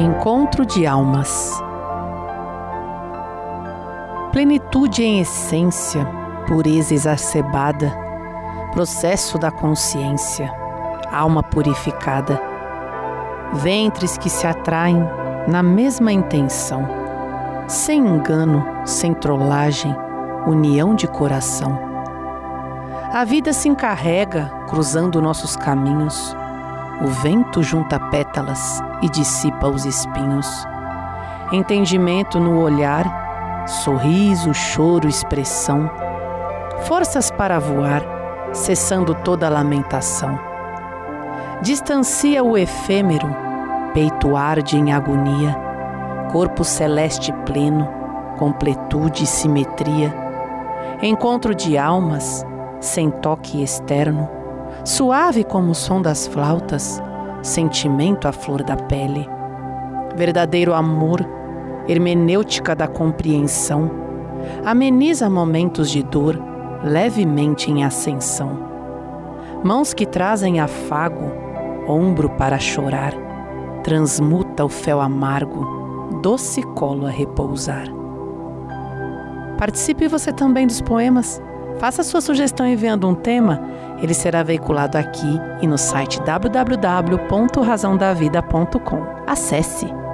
Encontro de almas. Plenitude em essência, pureza exacerbada, processo da consciência, alma purificada, ventres que se atraem na mesma intenção, sem engano, sem trollagem, união de coração. A vida se encarrega, cruzando nossos caminhos. O vento junta pétalas e dissipa os espinhos. Entendimento no olhar, sorriso, choro, expressão. Forças para voar, cessando toda lamentação. Distancia o efêmero, peito arde em agonia, corpo celeste pleno, completude e simetria. Encontro de almas, sem toque externo, suave como o som das flautas, sentimento à flor da pele. Verdadeiro amor, hermenêutica da compreensão, ameniza momentos de dor levemente em ascensão. Mãos que trazem afago, ombro para chorar, transmuta o fel amargo, doce colo a repousar. Participe você também dos poemas. Faça sua sugestão enviando um tema, ele será veiculado aqui e no site www.razãodavida.com. Acesse!